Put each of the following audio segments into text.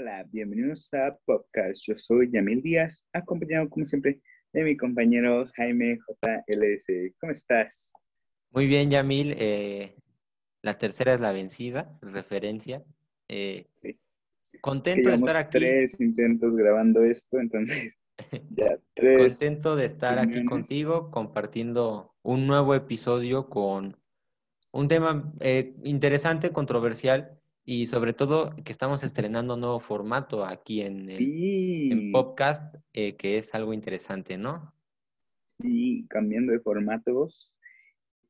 Hola, bienvenidos a Podcast. Yo soy Yamil Díaz, acompañado como siempre de mi compañero Jaime JLS. ¿Cómo estás? Muy bien, Yamil. Eh, la tercera es la vencida, referencia. Eh, sí. Contento de estar aquí. Tres intentos grabando esto, entonces ya tres. Contento de estar aquí contigo compartiendo un nuevo episodio con un tema eh, interesante, controversial y sobre todo que estamos estrenando un nuevo formato aquí en, el, podcast, eh, que es algo interesante, ¿no? Sí, cambiando de formatos.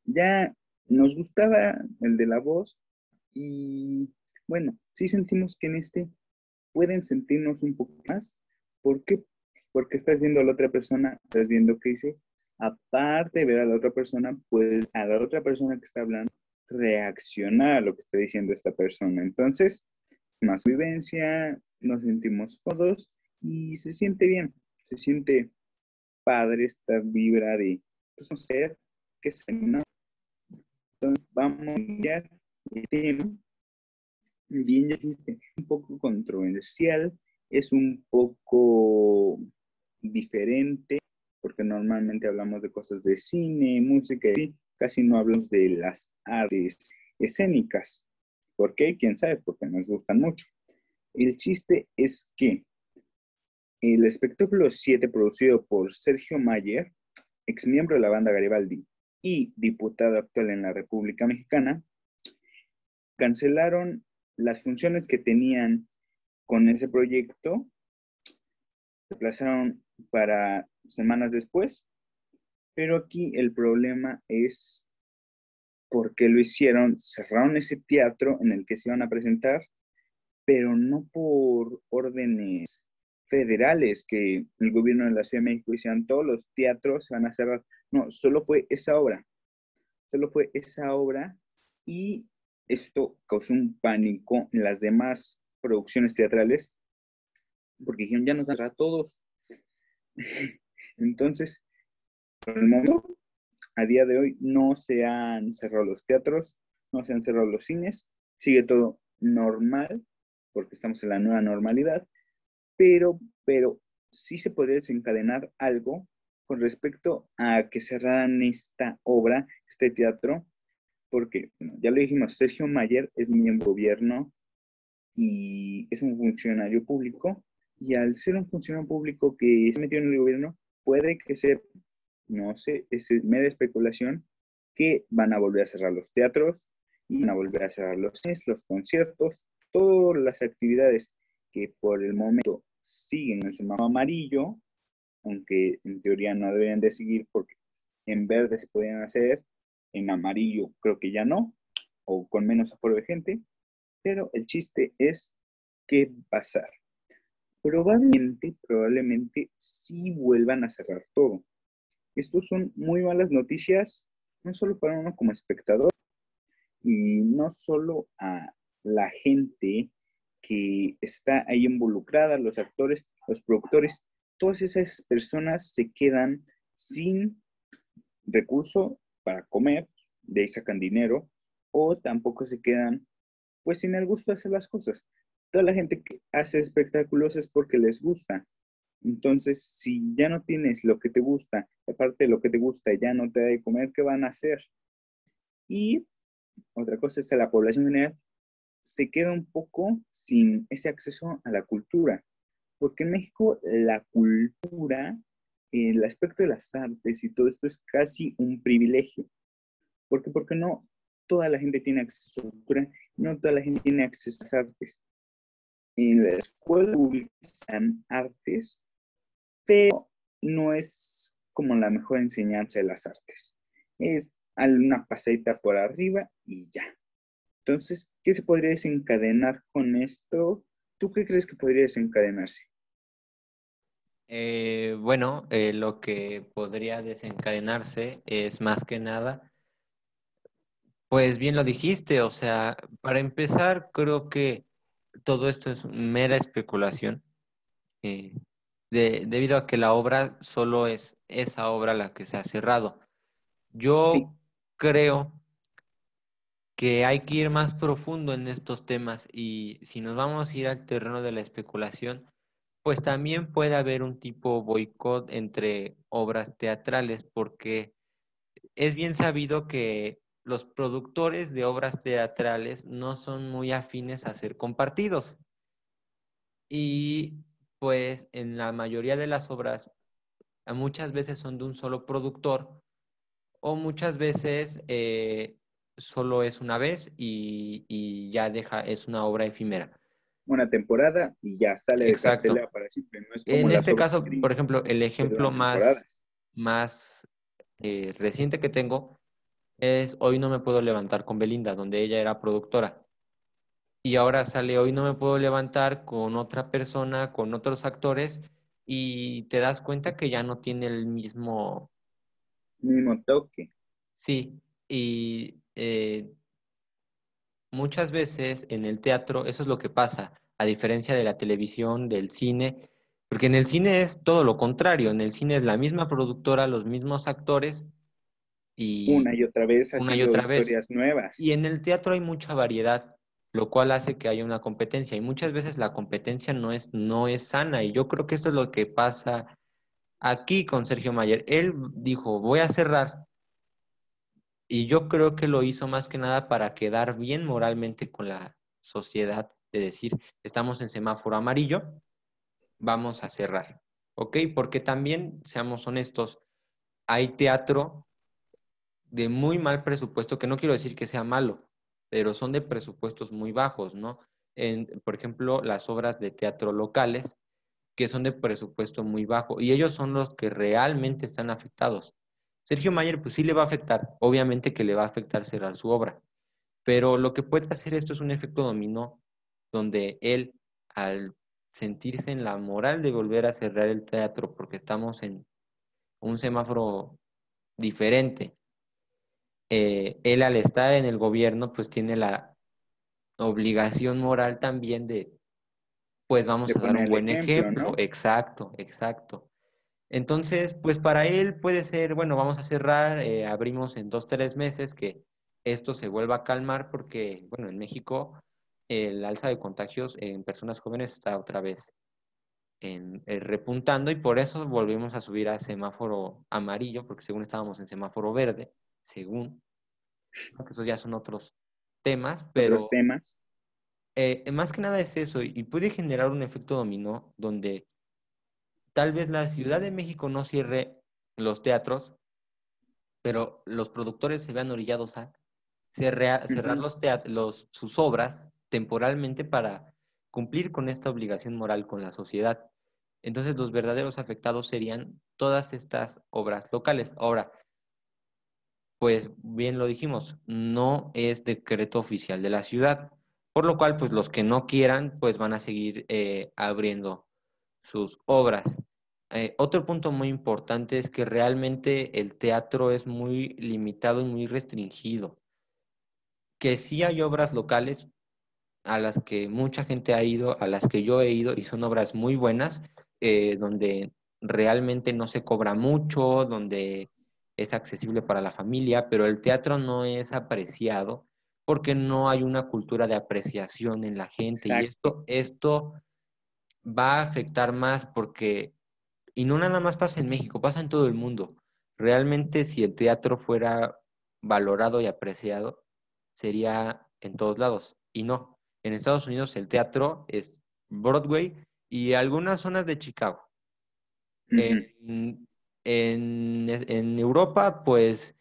Ya nos gustaba el de la voz y bueno, sí sentimos que en este pueden sentirnos un poco más. ¿Por qué? Porque estás viendo a la otra persona, estás viendo qué dice. Aparte de ver a la otra persona, pues a la otra persona que está hablando, reaccionar a lo que está diciendo esta persona. Entonces, más vivencia, nos sentimos todos y se siente bien, se siente padre esta vibra de pues, sé, qué sé, ¿no? Entonces, vamos a el tema. Bien, ya dijiste, un poco controversial, es un poco diferente, porque normalmente hablamos de cosas de cine, música, y casi no hablamos de las artes escénicas. ¿Por qué? ¿Quién sabe? Porque nos gustan mucho. El chiste es que el espectáculo 7 producido por Sergio Mayer, ex miembro de la banda Garibaldi y diputado actual en la República Mexicana, cancelaron las funciones que tenían con ese proyecto, se aplazaron para semanas después pero aquí el problema es por qué lo hicieron. Cerraron ese teatro en el que se iban a presentar, pero no por órdenes federales que el gobierno de la Ciudad de México todos los teatros se van a cerrar. No, solo fue esa obra. Solo fue esa obra y esto causó un pánico en las demás producciones teatrales porque dijeron ya nos van a todos. Entonces, el momento, a día de hoy, no se han cerrado los teatros, no se han cerrado los cines, sigue todo normal, porque estamos en la nueva normalidad, pero, pero sí se podría desencadenar algo con respecto a que cerraran esta obra, este teatro, porque ya lo dijimos, Sergio Mayer es miembro del gobierno y es un funcionario público, y al ser un funcionario público que se metió en el gobierno, puede que sea no sé, es mera especulación, que van a volver a cerrar los teatros, y van a volver a cerrar los cines, los conciertos, todas las actividades que por el momento siguen el semáforo amarillo, aunque en teoría no deberían de seguir porque en verde se podían hacer, en amarillo creo que ya no, o con menos aforo de gente, pero el chiste es qué pasar. Probablemente, probablemente sí vuelvan a cerrar todo. Estos son muy malas noticias, no solo para uno como espectador, y no solo a la gente que está ahí involucrada, los actores, los productores, todas esas personas se quedan sin recurso para comer, de ahí sacan dinero, o tampoco se quedan pues sin el gusto de hacer las cosas. Toda la gente que hace espectáculos es porque les gusta, entonces, si ya no tienes lo que te gusta, aparte de lo que te gusta, ya no te da de comer, ¿qué van a hacer? Y otra cosa es que la población general se queda un poco sin ese acceso a la cultura, porque en México la cultura, el aspecto de las artes y todo esto es casi un privilegio. ¿Por qué? Porque no toda la gente tiene acceso a la cultura, no toda la gente tiene acceso a las artes. En la escuela pública artes, pero no es como la mejor enseñanza de las artes. Es una paseita por arriba y ya. Entonces, ¿qué se podría desencadenar con esto? ¿Tú qué crees que podría desencadenarse? Eh, bueno, eh, lo que podría desencadenarse es más que nada, pues bien lo dijiste, o sea, para empezar, creo que todo esto es mera especulación. Eh, debido a que la obra solo es esa obra la que se ha cerrado. Yo creo que hay que ir más profundo en estos temas y si nos vamos a ir al terreno de la especulación, pues también puede haber un tipo boicot entre obras teatrales porque es bien sabido que los productores de obras teatrales no son muy afines a ser compartidos. Y pues en la mayoría de las obras muchas veces son de un solo productor o muchas veces eh, solo es una vez y, ya deja, es una obra efímera. Una temporada y ya sale de Exacto. para siempre. en este caso, por ejemplo, el ejemplo más, más eh, reciente que tengo es Hoy no me puedo levantar con Belinda, donde ella era productora. Y ahora sale Hoy no me puedo levantar con otra persona, con otros actores, y te das cuenta que ya no tiene el mismo... Mismo toque. Sí, y eh, muchas veces en el teatro eso es lo que pasa, a diferencia de la televisión, del cine, porque en el cine es todo lo contrario, en el cine es la misma productora, los mismos actores y una y otra vez una y otra historias nuevas. Y en el teatro hay mucha variedad, lo cual hace que haya una competencia y muchas veces la competencia no es no es sana y yo creo que esto es lo que pasa aquí con Sergio Mayer. Él dijo, "Voy a cerrar y yo creo que lo hizo más que nada para quedar bien moralmente con la sociedad, de decir, estamos en semáforo amarillo, vamos a cerrar. ¿Ok? Porque también, seamos honestos, hay teatro de muy mal presupuesto, que no quiero decir que sea malo, pero son de presupuestos muy bajos, ¿no? En, por ejemplo, las obras de teatro locales, que son de presupuesto muy bajo, y ellos son los que realmente están afectados. Sergio Mayer, pues sí le va a afectar, obviamente que le va a afectar cerrar su obra, pero lo que puede hacer esto es un efecto dominó, donde él, al sentirse en la moral de volver a cerrar el teatro porque estamos en un semáforo diferente, eh, él al estar en el gobierno, pues tiene la obligación moral también de, pues vamos a dar un buen ejemplo. Exacto, exacto. Entonces, pues para él puede ser, bueno, vamos a cerrar, eh, abrimos en dos, tres meses que esto se vuelva a calmar porque, bueno, en México el alza de contagios en personas jóvenes está otra vez en, eh, repuntando y por eso volvimos a subir a semáforo amarillo, porque según estábamos en semáforo verde, según, aunque esos ya son otros temas, pero... Otros temas. Eh, más que nada es eso y puede generar un efecto dominó donde Tal vez la Ciudad de México no cierre los teatros, pero los productores se vean orillados a cerrar, los sus obras temporalmente para cumplir con esta obligación moral con la sociedad. Entonces los verdaderos afectados serían todas estas obras locales. Ahora, pues bien lo dijimos, no es decreto oficial de la ciudad, por lo cual pues los que no quieran pues van a seguir eh, abriendo sus obras. Eh, otro punto muy importante es que realmente el teatro es muy limitado y muy restringido. Que sí hay obras locales a las que mucha gente ha ido, a las que yo he ido, y son obras muy buenas, eh, donde realmente no se cobra mucho, donde es accesible para la familia, pero el teatro no es apreciado porque no hay una cultura de apreciación en la gente. Y esto, esto va a afectar más porque, y no nada más pasa en México, pasa en todo el mundo. Realmente si el teatro fuera valorado y apreciado, sería en todos lados. Y no, en Estados Unidos el teatro es Broadway y algunas zonas de Chicago. en, Europa, pues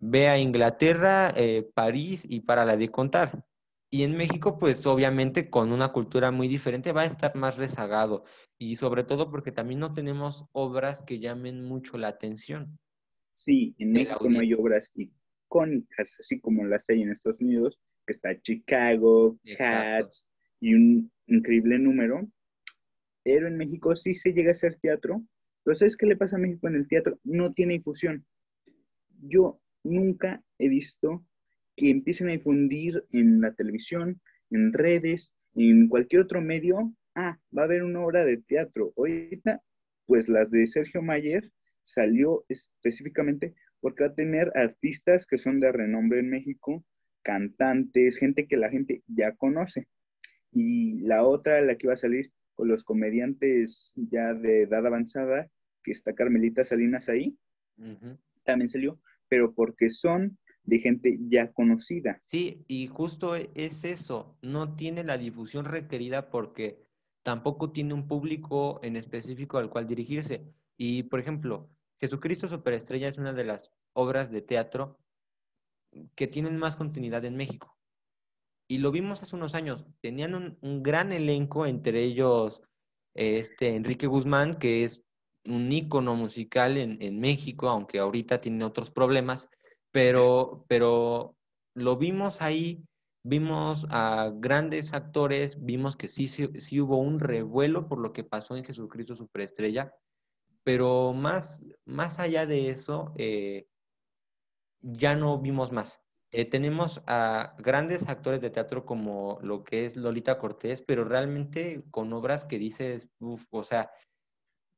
ve a Inglaterra, eh, París y para la de contar. Y en México, pues obviamente con una cultura muy diferente va a estar más rezagado. Y sobre todo porque también no tenemos obras que llamen mucho la atención. Sí, en México no hay obras icónicas, así como las hay en Estados Unidos, que está Chicago, Cats y un increíble número. Pero en México sí se llega a hacer teatro. ¿Sabes qué le pasa a México en el teatro? No tiene difusión. Yo nunca he visto que empiecen a difundir en la televisión, en redes, en cualquier otro medio, ah, va a haber una obra de teatro. Ahorita, pues las de Sergio Mayer salió específicamente porque va a tener artistas que son de renombre en México, cantantes, gente que la gente ya conoce. Y la otra, la que iba a salir con los comediantes ya de edad avanzada, que está Carmelita Salinas ahí, también salió, pero porque son de gente ya conocida. Sí, y justo e, es eso, no tiene la difusión requerida porque tampoco tiene un público en específico al cual dirigirse. Y, por ejemplo, Jesucristo Superestrella es una de las obras de teatro que tienen más continuidad en México. Y lo vimos hace unos años, tenían un, gran elenco, entre ellos este Enrique Guzmán, que es un ícono musical en, en México, aunque ahorita tiene otros problemas, pero, pero lo vimos ahí, vimos a grandes actores, vimos que sí, sí, hubo un revuelo por lo que pasó en Jesucristo Superestrella, pero más, más allá de eso, eh, ya no vimos más. Eh, tenemos a grandes actores de teatro como lo que es Lolita Cortés, pero realmente con obras que dices, o sea,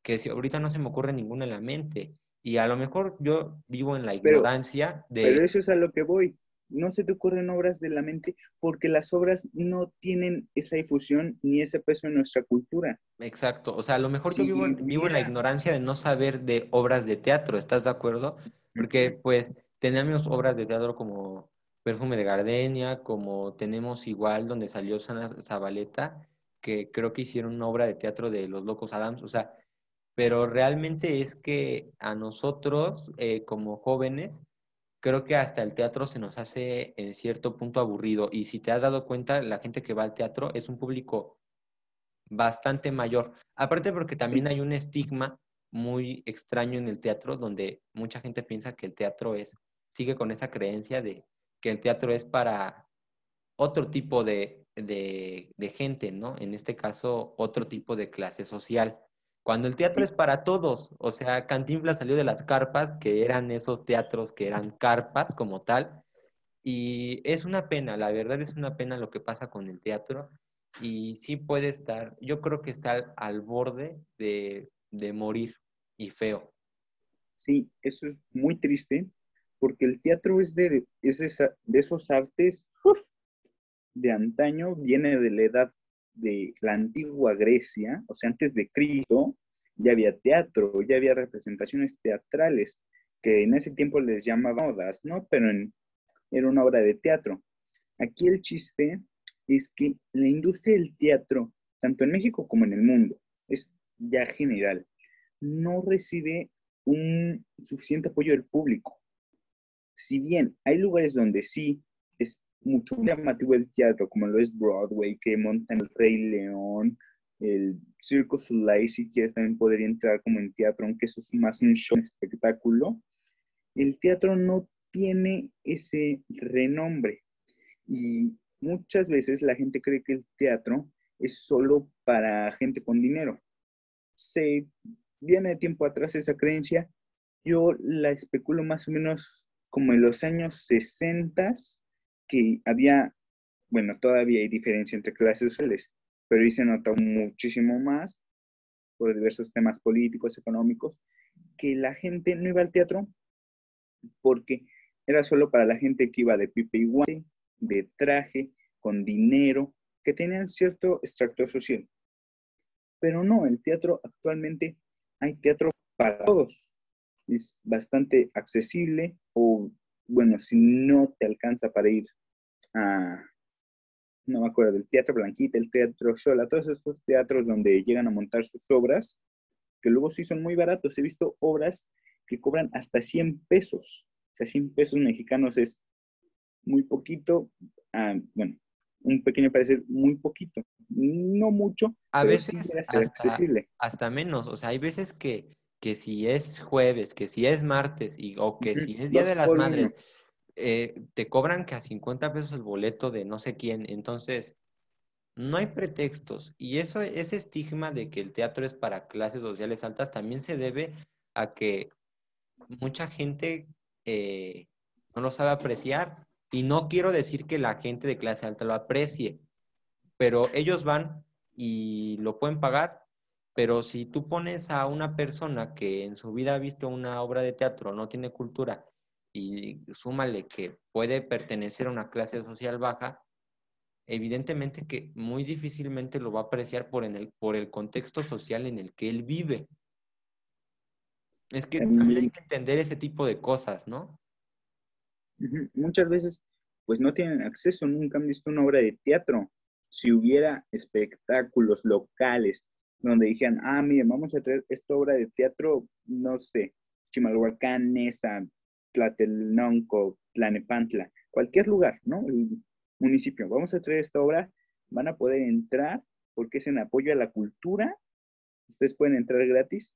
que si ahorita no se me ocurre ninguna en la mente. Y a lo mejor yo vivo en la ignorancia de... Pero eso es a lo que voy. No se te ocurren obras de la mente porque las obras no tienen esa difusión ni ese peso en nuestra cultura. Exacto. O sea, a lo mejor yo vivo, vivo en la ignorancia de no saber de obras de teatro. ¿Estás de acuerdo? Porque pues tenemos obras de teatro como Perfume de Gardenia, como tenemos igual donde salió Sana Zabaleta, que creo que hicieron una obra de teatro de Los Locos Adams. O sea, pero realmente es que a nosotros eh, como jóvenes, creo que hasta el teatro se nos hace en cierto punto aburrido. Y si te has dado cuenta, la gente que va al teatro es un público bastante mayor. Aparte porque también hay un estigma muy extraño en el teatro, donde mucha gente piensa que el teatro es, sigue con esa creencia de que el teatro es para otro tipo de, de gente, ¿no? En este caso, otro tipo de clase social. Cuando el teatro es para todos, o sea, Cantinflas salió de las carpas, que eran esos teatros que eran carpas como tal, y es una pena, la verdad es una pena lo que pasa con el teatro, y sí puede estar, yo creo que está al, borde de, morir, y feo. Sí, eso es muy triste, porque el teatro es de, de esos artes de antaño, viene de la edad de la antigua Grecia, o sea, antes de Cristo, ya había teatro, ya había representaciones teatrales, que en ese tiempo les llamaban odas, ¿no? Pero era una obra de teatro. Aquí el chiste es que la industria del teatro, tanto en México como en el mundo, es ya general, no recibe un suficiente apoyo del público. Si bien hay lugares donde sí mucho llamativo el teatro, como lo es Broadway, que montan el Rey León, el Circus Soleil, si quieres también podría entrar como en teatro, aunque eso es más un show, un espectáculo. El teatro no tiene ese renombre y muchas veces la gente cree que el teatro es solo para gente con dinero. Se viene de tiempo atrás esa creencia. Yo la especulo más o menos como en los años 60 que había, bueno, todavía hay diferencia entre clases sociales, pero ahí se nota muchísimo más por diversos temas políticos, económicos, que la gente no iba al teatro porque era solo para la gente que iba de pipe y guante, de traje, con dinero, que tenían cierto extracto social. Pero no, el teatro actualmente hay teatro para todos. Es bastante accesible o, bueno, si no te alcanza para ir no me acuerdo, del Teatro Blanquita, el Teatro Shola, todos estos teatros donde llegan a montar sus obras, que luego sí son muy baratos. He visto obras que cobran hasta 100 pesos. O sea, 100 pesos mexicanos es muy poquito, ah, bueno, un pequeño parecer muy poquito, no mucho, a veces hasta, accesible. hasta menos, o sea, hay veces que, que si es jueves, que si es martes y, o que si es Día de las Madres, eh, te cobran que a 50 pesos el boleto de no sé quién. Entonces, no hay pretextos. Y eso, ese estigma de que el teatro es para clases sociales altas también se debe a que mucha gente eh, no lo sabe apreciar. Y no quiero decir que la gente de clase alta lo aprecie, pero ellos van y lo pueden pagar. Pero si tú pones a una persona que en su vida ha visto una obra de teatro, no tiene cultura, y súmale que puede pertenecer a una clase social baja, evidentemente que muy difícilmente lo va a apreciar por, en el, por el contexto social en el que él vive. Es que también hay que entender ese tipo de cosas, ¿no? Muchas veces, pues no tienen acceso, nunca han visto una obra de teatro. Si hubiera espectáculos locales donde dijeran, ah, miren, vamos a traer esta obra de teatro, no sé, Chimalhuacán, Nesa, Tlatelnonco, Tlanepantla, cualquier lugar, ¿no? El municipio, vamos a traer esta obra, van a poder entrar porque es en apoyo a la cultura, ustedes pueden entrar gratis.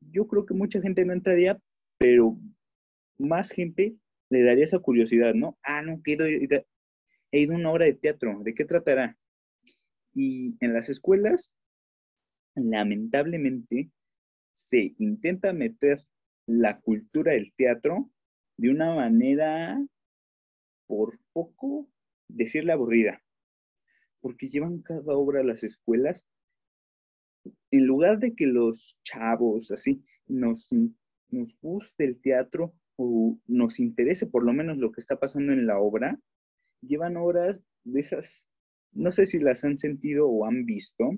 Yo creo que mucha gente no entraría, pero más gente le daría esa curiosidad, ¿no? Ah, no, que he ido, he ido a una obra de teatro, ¿de qué tratará? Y en las escuelas, lamentablemente, se intenta meter la cultura del teatro de una manera, por poco decirle aburrida, porque llevan cada obra a las escuelas. En lugar de que los chavos así nos, nos guste el teatro o nos interese por lo menos lo que está pasando en la obra, llevan obras de esas, no sé si las han sentido o han visto,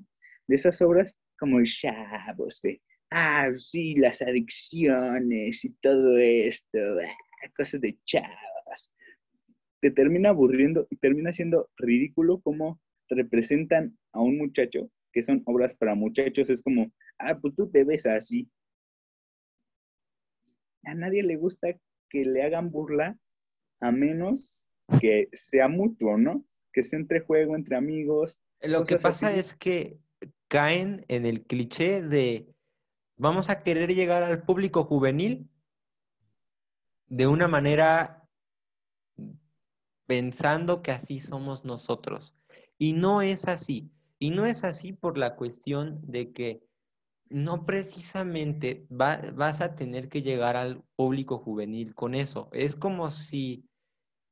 de esas obras como chavos, de, ah, sí, las adicciones y todo esto, ah, cosas de chavas te termina aburriendo y termina siendo ridículo cómo representan a un muchacho, que son obras para muchachos, es como, ah, pues tú te ves así. A nadie le gusta que le hagan burla a menos que sea mutuo, ¿no? Que sea entre juego, entre amigos. Lo que pasa es que caen en el cliché de vamos a querer llegar al público juvenil de una manera pensando que así somos nosotros. Y no es así. Y no es así por la cuestión de que no precisamente vas a tener que llegar al público juvenil con eso. Es como si,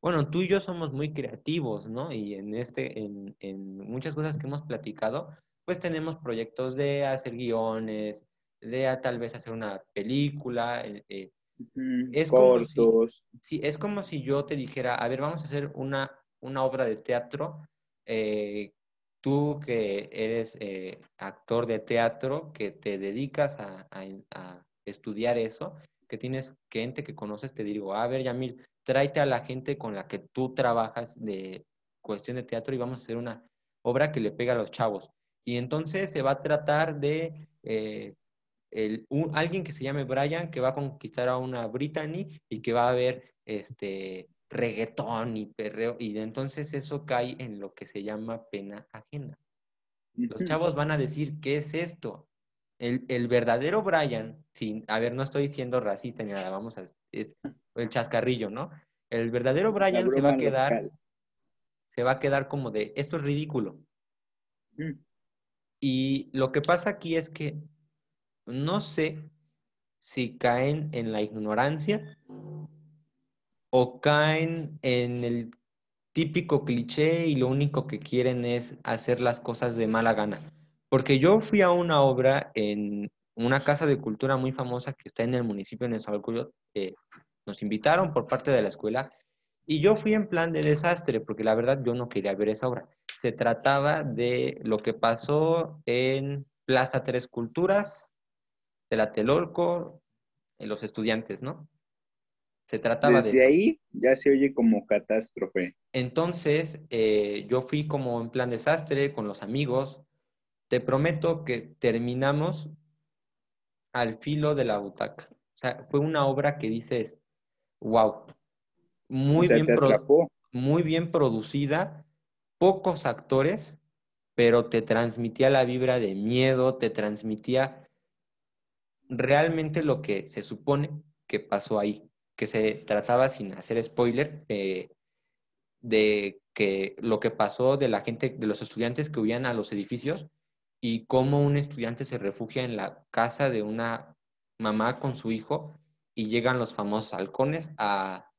bueno, tú y yo somos muy creativos, ¿no? Y en, este, en, en muchas cosas que hemos platicado, pues tenemos proyectos de hacer guiones, de tal vez hacer una película, eh, eh es Como si, es como si yo te dijera, a ver, vamos a hacer una, una obra de teatro. Eh, tú que eres eh, actor de teatro, que te dedicas a, estudiar eso, que tienes gente que conoces, te digo, a ver, Yamil, tráete a la gente con la que tú trabajas de cuestión de teatro y vamos a hacer una obra que le pega a los chavos. Y entonces se va a tratar de eh, alguien que se llame Brian que va a conquistar a una Brittany y que va a ver este reggaetón y perreo y entonces eso cae en lo que se llama pena ajena. Los chavos van a decir, ¿qué es esto? El, verdadero Brian, sin, a ver, no estoy siendo racista ni nada, vamos a, es el chascarrillo, ¿no? El verdadero Brian se va a quedar, se va a quedar como de, esto es ridículo. Y lo que pasa aquí es que no sé si caen en la ignorancia o caen en el típico cliché y lo único que quieren es hacer las cosas de mala gana. Porque yo fui a una obra en una casa de cultura muy famosa que está en el municipio de Nezahualcóyotl, que nos invitaron por parte de la escuela, y yo fui en plan de desastre, porque la verdad yo no quería ver esa obra. Se trataba de lo que pasó en Plaza Tres Culturas, de la Telolco, en los estudiantes, ¿no? Se trataba de eso. ahí ya se oye como catástrofe. Entonces, eh, yo fui como en plan desastre con los amigos. Te prometo que terminamos al filo de la butaca. O sea, fue una obra que dices, wow, muy, bien, muy bien producida, pocos actores, pero te transmitía la vibra de miedo, te transmitía realmente lo que se supone que pasó ahí, que se trataba, sin hacer spoiler, de que lo que pasó de la gente, de los estudiantes que huían a los edificios y cómo un estudiante se refugia en la casa de una mamá con su hijo y llegan los famosos halcones a,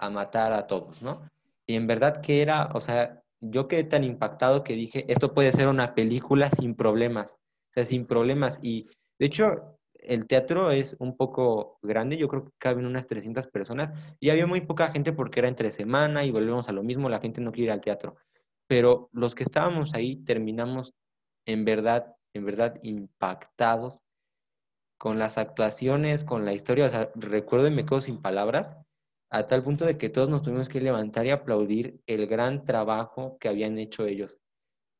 a matar a todos, ¿no? Y en verdad que era, o sea, yo quedé tan impactado que dije, esto puede ser una película sin problemas, o sea, sin problemas. Y de hecho, el teatro es un poco grande, yo creo que caben unas 300 personas y había muy poca gente porque era entre semana y volvemos a lo mismo, la gente no quiere ir al teatro. Pero los que estábamos ahí terminamos en verdad, en verdad impactados con las actuaciones, con la historia. O sea, recuerdo y me quedo sin palabras, a tal punto de que todos nos tuvimos que levantar y aplaudir el gran trabajo que habían hecho ellos.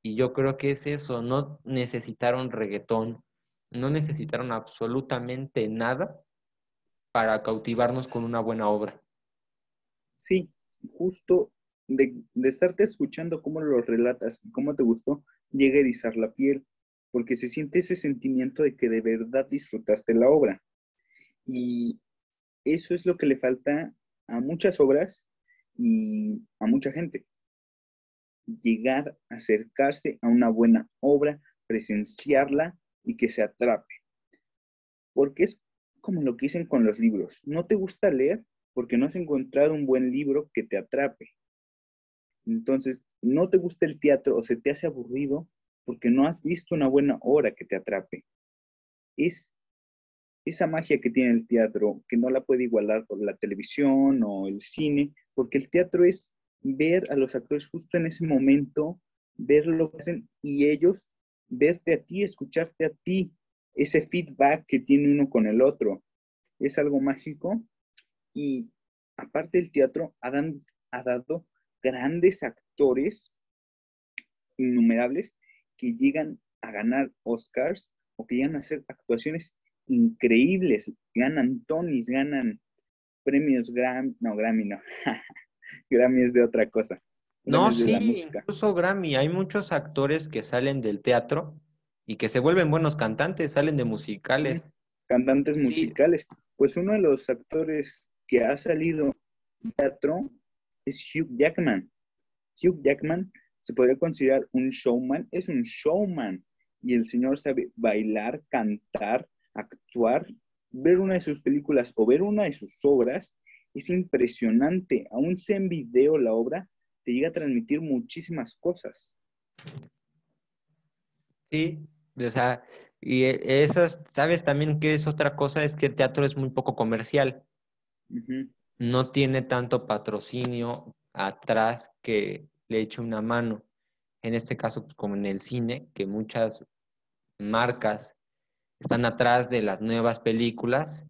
Y yo creo que es eso, no necesitaron reggaetón, no necesitaron absolutamente nada para cautivarnos con una buena obra. Sí, justo de, estarte escuchando cómo lo relatas y cómo te gustó, llega a erizar la piel, porque se siente ese sentimiento de que de verdad disfrutaste la obra. Y eso es lo que le falta a muchas obras y a mucha gente. Llegar, acercarse a una buena obra, presenciarla y que se atrape. Porque es como lo que dicen con los libros. No te gusta leer porque no has encontrado un buen libro que te atrape. Entonces, no te gusta el teatro o se te hace aburrido porque no has visto una buena obra que te atrape. Es esa magia que tiene el teatro, que no la puede igualar por la televisión o el cine, porque el teatro es ver a los actores justo en ese momento, ver lo que hacen y ellos verte a ti, escucharte a ti, ese feedback que tiene uno con el otro. Es algo mágico y aparte el teatro ha, ha dado grandes actores innumerables que llegan a ganar Oscars o que llegan a hacer actuaciones increíbles, ganan Tonys, ganan premios Grammy, no, Grammy no, Grammy es de otra cosa. no, sí, incluso Grammy, hay muchos actores que salen del teatro y que se vuelven buenos cantantes, salen de musicales. Cantantes musicales. Pues uno de los actores que ha salido teatro es Hugh Jackman. Hugh Jackman se podría considerar un showman, es un showman. Y el señor sabe bailar, cantar, actuar, ver una de sus películas o ver una de sus obras. Es impresionante. Aún sea en video la obra, te llega a transmitir muchísimas cosas. Sí, o sea, y esas, ¿sabes también que es otra cosa? Es que el teatro es muy poco comercial. No tiene tanto patrocinio atrás que le eche una mano. En este caso, como en el cine, que muchas marcas están atrás de las nuevas películas.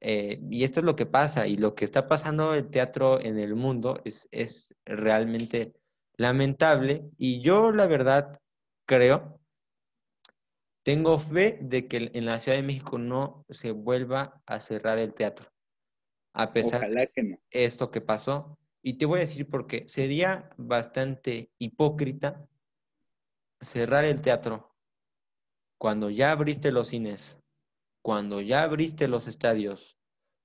Eh, y esto es lo que pasa, y lo que está pasando el teatro en el mundo es, es realmente lamentable. Y yo, la verdad, creo, tengo fe de que en la Ciudad de México no se vuelva a cerrar el teatro. A pesar de esto que pasó, y te voy a decir por qué. Sería bastante hipócrita cerrar el teatro cuando ya abriste los cines, cuando ya abriste los estadios,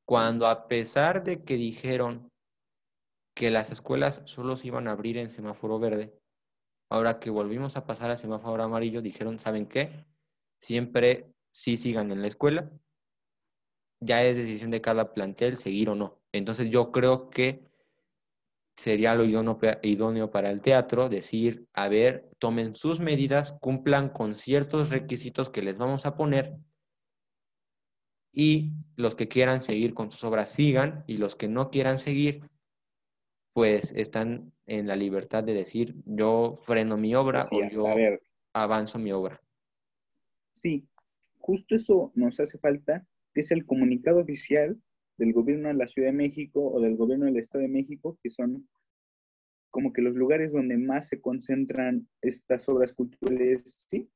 cuando a pesar de que dijeron que las escuelas solo se iban a abrir en semáforo verde, ahora que volvimos a pasar a semáforo amarillo, dijeron, ¿saben qué? Siempre sí sigan en la escuela. Ya es decisión de cada plantel seguir o no. Entonces yo creo que sería lo idóneo, para el teatro decir, a ver, tomen sus medidas, cumplan con ciertos requisitos que les vamos a poner y los que quieran seguir con sus obras sigan y los que no quieran seguir, pues están en la libertad de decir, yo freno mi obra o yo avanzo mi obra. Sí, justo eso nos hace falta, que es el comunicado oficial del gobierno de la Ciudad de México o del gobierno del Estado de México, que son como que los lugares donde más se concentran estas obras culturales, ¿sí?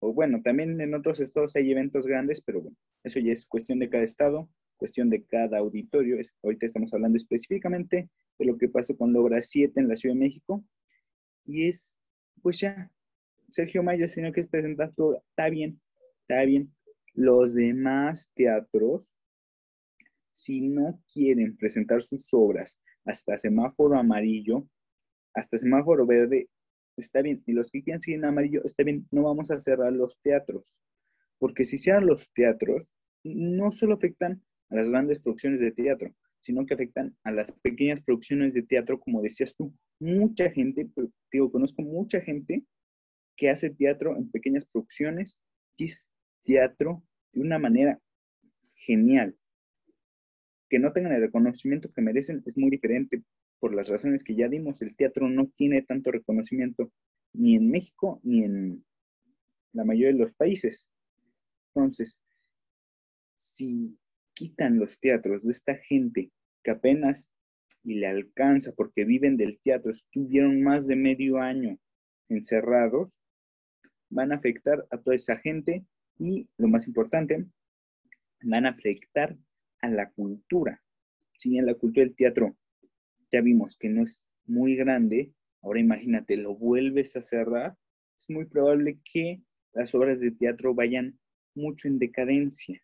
O bueno, también en otros estados hay eventos grandes, pero bueno, eso ya es cuestión de cada estado, cuestión de cada auditorio. Es, ahorita estamos hablando específicamente de lo que pasó con la obra 7 en la Ciudad de México. Y es, pues ya, Sergio Mayo, señor que es presentar está bien, está bien. Los demás teatros si no quieren presentar sus obras hasta semáforo amarillo, hasta semáforo verde, está bien. Y los que quieran seguir en amarillo, está bien. No vamos a cerrar los teatros. Porque si cierran los teatros, no solo afectan a las grandes producciones de teatro, sino que afectan a las pequeñas producciones de teatro, como decías tú. Mucha gente, pues, digo, conozco mucha gente que hace teatro en pequeñas producciones, y es teatro de una manera genial. Que no tengan el reconocimiento que merecen es muy diferente por las razones que ya dimos. El teatro no tiene tanto reconocimiento ni en México ni en la mayoría de los países. Entonces, si quitan los teatros de esta gente que apenas y le alcanza porque viven del teatro, estuvieron más de medio año encerrados, van a afectar a toda esa gente y, lo más importante, van a afectar a la cultura. Si en la cultura del teatro ya vimos que no es muy grande, ahora imagínate, lo vuelves a cerrar, es muy probable que las obras de teatro vayan mucho en decadencia.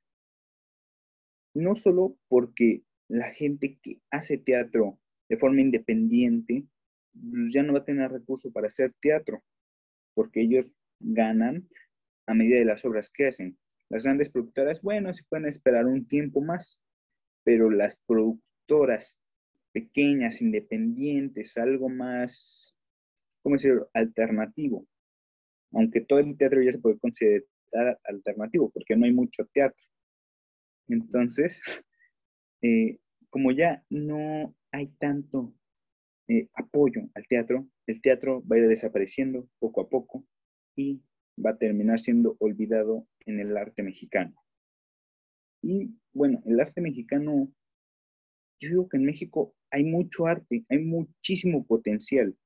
No solo porque la gente que hace teatro de forma independiente pues ya no va a tener recursos para hacer teatro, porque ellos ganan a medida de las obras que hacen. Las grandes productoras, bueno, se pueden esperar un tiempo más, pero las productoras pequeñas, independientes, algo más, ¿cómo decirlo?, alternativo. Aunque todo el teatro ya se puede considerar alternativo, porque no hay mucho teatro. Entonces, eh, como ya no hay tanto eh, apoyo al teatro, el teatro va a ir desapareciendo poco a poco y va a terminar siendo olvidado en el arte mexicano. Y bueno, el arte mexicano, yo digo que en México hay mucho arte, hay muchísimo potencial,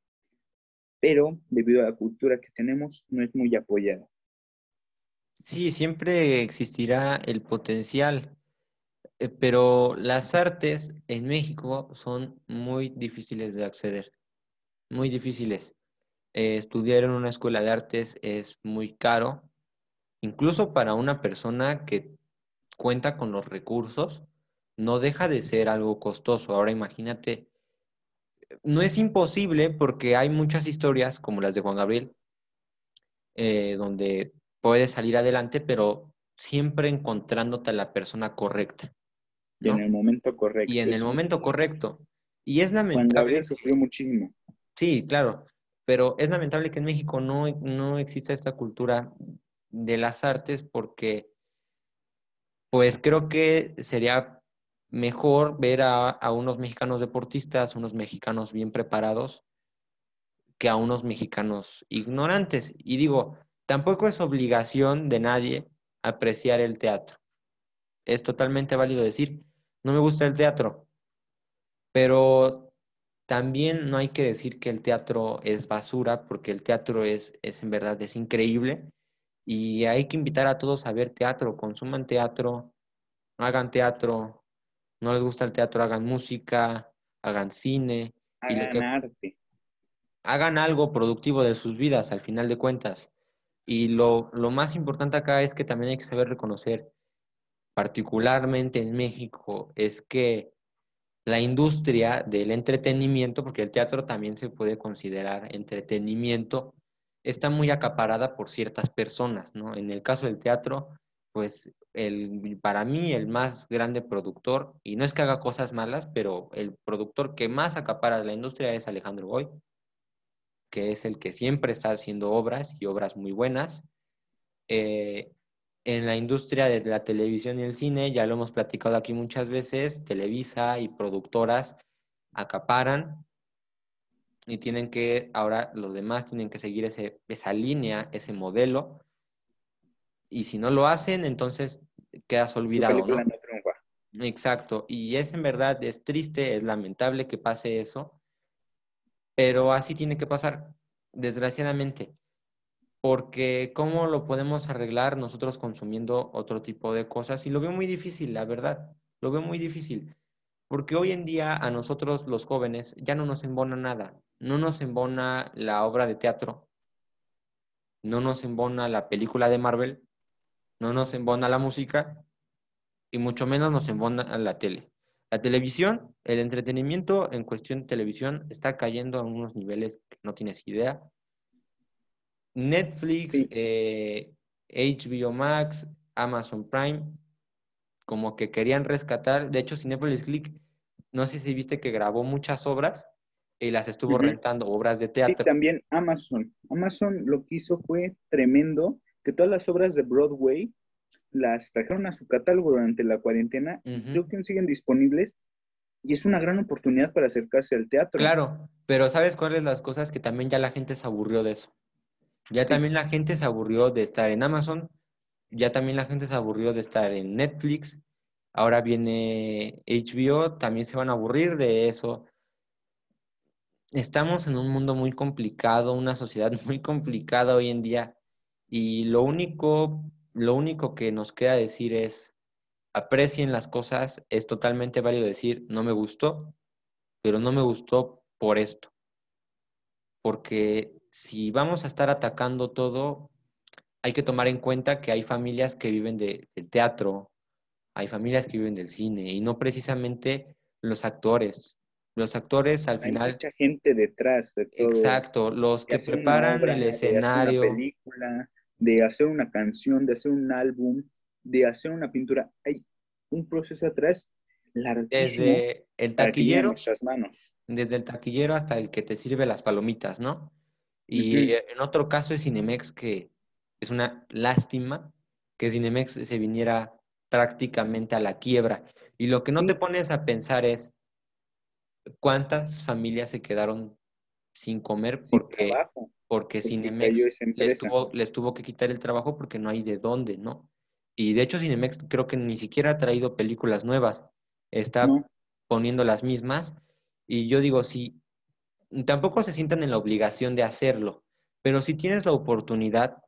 pero debido a la cultura que tenemos no es muy apoyado. Sí, siempre existirá el potencial, eh, pero las artes en México son muy difíciles de acceder, muy difíciles. Eh, estudiar en una escuela de artes es muy caro, incluso para una persona que cuenta con los recursos, no deja de ser algo costoso. Ahora imagínate, no es imposible porque hay muchas historias como las de Juan Gabriel, eh, donde puedes salir adelante, pero siempre encontrándote a la persona correcta. Y en el momento correcto. Y en el momento correcto. Y es lamentable. Juan Gabriel sufrió muchísimo. Sí, claro, pero es lamentable que en México no, no exista esta cultura de las artes porque pues creo que sería mejor ver a, unos mexicanos deportistas, unos mexicanos bien preparados, que a unos mexicanos ignorantes. Y digo, tampoco es obligación de nadie apreciar el teatro. Es totalmente válido decir, no me gusta el teatro, pero también no hay que decir que el teatro es basura, porque el teatro es, es en verdad, es increíble. Y hay que invitar a todos a ver teatro, consuman teatro, hagan teatro, no les gusta el teatro, hagan música, hagan cine. Hagan arte. Hagan algo productivo de sus vidas, al final de cuentas. Y lo, lo más importante acá es que también hay que saber reconocer, particularmente en México, es que la industria del entretenimiento, porque el teatro también se puede considerar entretenimiento, está muy acaparada por ciertas personas, ¿no? En el caso del teatro, pues el, para mí el más grande productor, y no es que haga cosas malas, pero el productor que más acapara la industria es Alejandro Goy, que es el que siempre está haciendo obras y obras muy buenas. Eh, en la industria de la televisión y el cine, ya lo hemos platicado aquí muchas veces, Televisa y productoras acaparan y tienen que, ahora los demás tienen que seguir ese, esa línea, ese modelo, y si no lo hacen, entonces quedas olvidado. ¿no? Exacto, y es en verdad, es triste, es lamentable que pase eso, pero así tiene que pasar, desgraciadamente, porque ¿cómo lo podemos arreglar nosotros consumiendo otro tipo de cosas? Y lo veo muy difícil, la verdad, lo veo muy difícil, porque hoy en día a nosotros los jóvenes ya no nos embona nada, no nos embona la obra de teatro, no nos embona la película de Marvel, no nos embona la música y mucho menos nos embona la tele. La televisión, el entretenimiento en cuestión de televisión está cayendo a unos niveles que no tienes idea. Netflix, HBO eh, Max, Amazon Prime, como que querían rescatar. De hecho, Cinepolis Click, no sé si viste que grabó muchas obras y las estuvo rentando, obras de teatro. Sí, también Amazon. Amazon lo que hizo fue tremendo que todas las obras de Broadway las trajeron a su catálogo durante la cuarentena, creo que siguen disponibles y es una gran oportunidad para acercarse al teatro. Claro, pero ¿sabes cuáles las cosas? Que también ya la gente se aburrió de eso. Ya también la gente se aburrió de estar en Amazon, ya también la gente se aburrió de estar en Netflix, ahora viene HBO, también se van a aburrir de eso. Estamos en un mundo muy complicado, una sociedad muy complicada hoy en día y lo único, lo único que nos queda decir es aprecien las cosas, es totalmente válido decir no me gustó, pero no me gustó por esto. Porque si vamos a estar atacando todo, hay que tomar en cuenta que hay familias que viven del teatro, hay familias que viven del cine y no precisamente los actores. Los actores al final... Hay mucha gente detrás de todo. Exacto, los que preparan el escenario. De hacer una película, de hacer una canción, de hacer un álbum, de hacer una pintura. Hay un proceso atrás larguísimo. Desde el taquillero. manos. Desde el taquillero hasta el que te sirve las palomitas, ¿no? Y en otro caso es Cinemex, que es una lástima que Cinemex se viniera prácticamente a la quiebra. Y lo que no te pones a pensar es cuántas familias se quedaron sin comer porque, porque, Cinemex les tuvo, les tuvo que quitar el trabajo porque no hay de dónde, ¿no? Y de hecho Cinemex creo que ni siquiera ha traído películas nuevas, está poniendo las mismas. Y yo digo, si tampoco se sientan en la obligación de hacerlo, pero si tienes la oportunidad,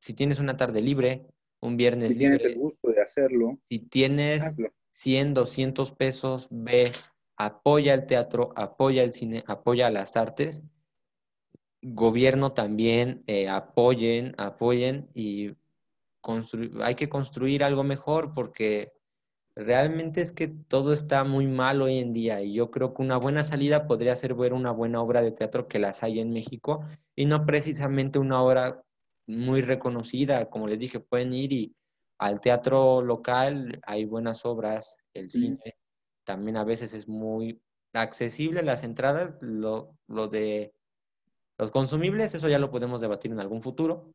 si tienes una tarde libre, un viernes si tienes el gusto de hacerlo, si tienes 100, 200 pesos, ve, apoya el teatro, apoya el cine, apoya las artes. Gobierno también, eh, apoyen, apoyen y hay que construir algo mejor porque realmente es que todo está muy mal hoy en día y yo creo que una buena salida podría ser ver una buena obra de teatro que las hay en México y no precisamente una obra muy reconocida, como les dije, pueden ir y al teatro local hay buenas obras, el cine también a veces es muy accesible las entradas, lo, lo de los consumibles, eso ya lo podemos debatir en algún futuro.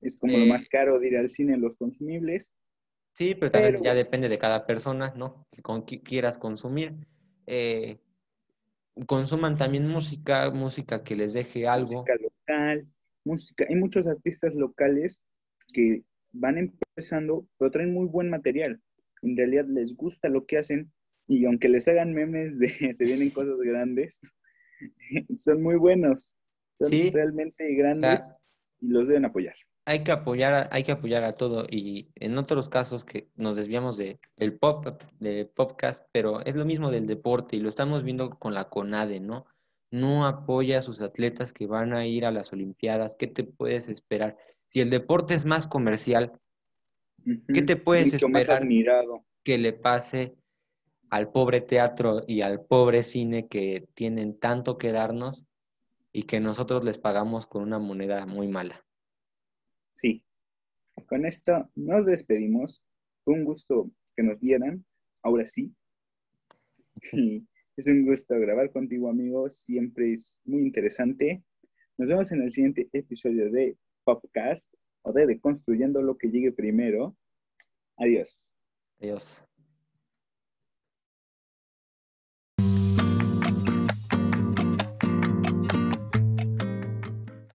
Es como lo más caro de ir al cine, los consumibles. Sí, pero también ya depende de cada persona, ¿no? Con qué quieras consumir. Eh, consuman también música, música que les deje algo. Música local, música. Hay muchos artistas locales que van empezando, pero traen muy buen material. En realidad les gusta lo que hacen y aunque les hagan memes de se vienen cosas grandes, son muy buenos. Son realmente grandes y los deben apoyar hay que apoyar, hay que apoyar a todo y en otros casos que nos desviamos de el pop, de podcast, pero es lo mismo del deporte y lo estamos viendo con la CONADE, ¿no? No apoya a sus atletas que van a ir a las Olimpiadas. ¿Qué te puedes esperar? Si el deporte es más comercial, ¿qué te puedes esperar que le pase al pobre teatro y al pobre cine que tienen tanto que darnos y que nosotros les pagamos con una moneda muy mala? Sí. Con esto nos despedimos. Fue un gusto que nos vieran. Ahora sí. es un gusto grabar contigo, amigo. Siempre es muy interesante. Nos vemos en el siguiente episodio de Popcast o de Construyendo lo que llegue primero. Adiós. Adiós.